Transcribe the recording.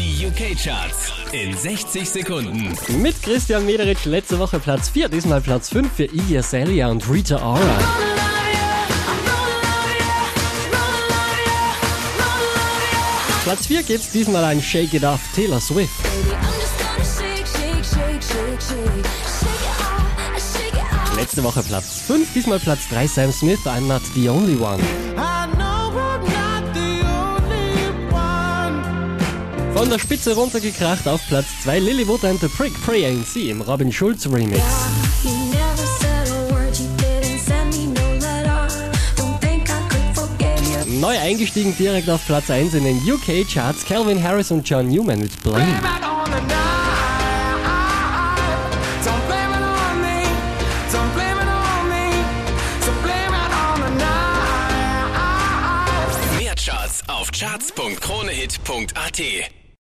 Die UK-Charts in 60 Sekunden. Mit Christian Mederich letzte Woche Platz 4, diesmal Platz 5 für Iggy Azalea und Rita Ora. Platz 4 gibt's diesmal ein Shake It Off Taylor Swift. Letzte Woche Platz 5, diesmal Platz 3 Sam Smith, I'm Not The Only One. Von der Spitze runtergekracht auf Platz 2 Lilywood and the Prick Pray See im Robin Schulz Remix. Neu eingestiegen direkt auf Platz 1 in den UK Charts Calvin Harris und John Newman mit Blame. Mehr Charts auf charts.kronehit.at.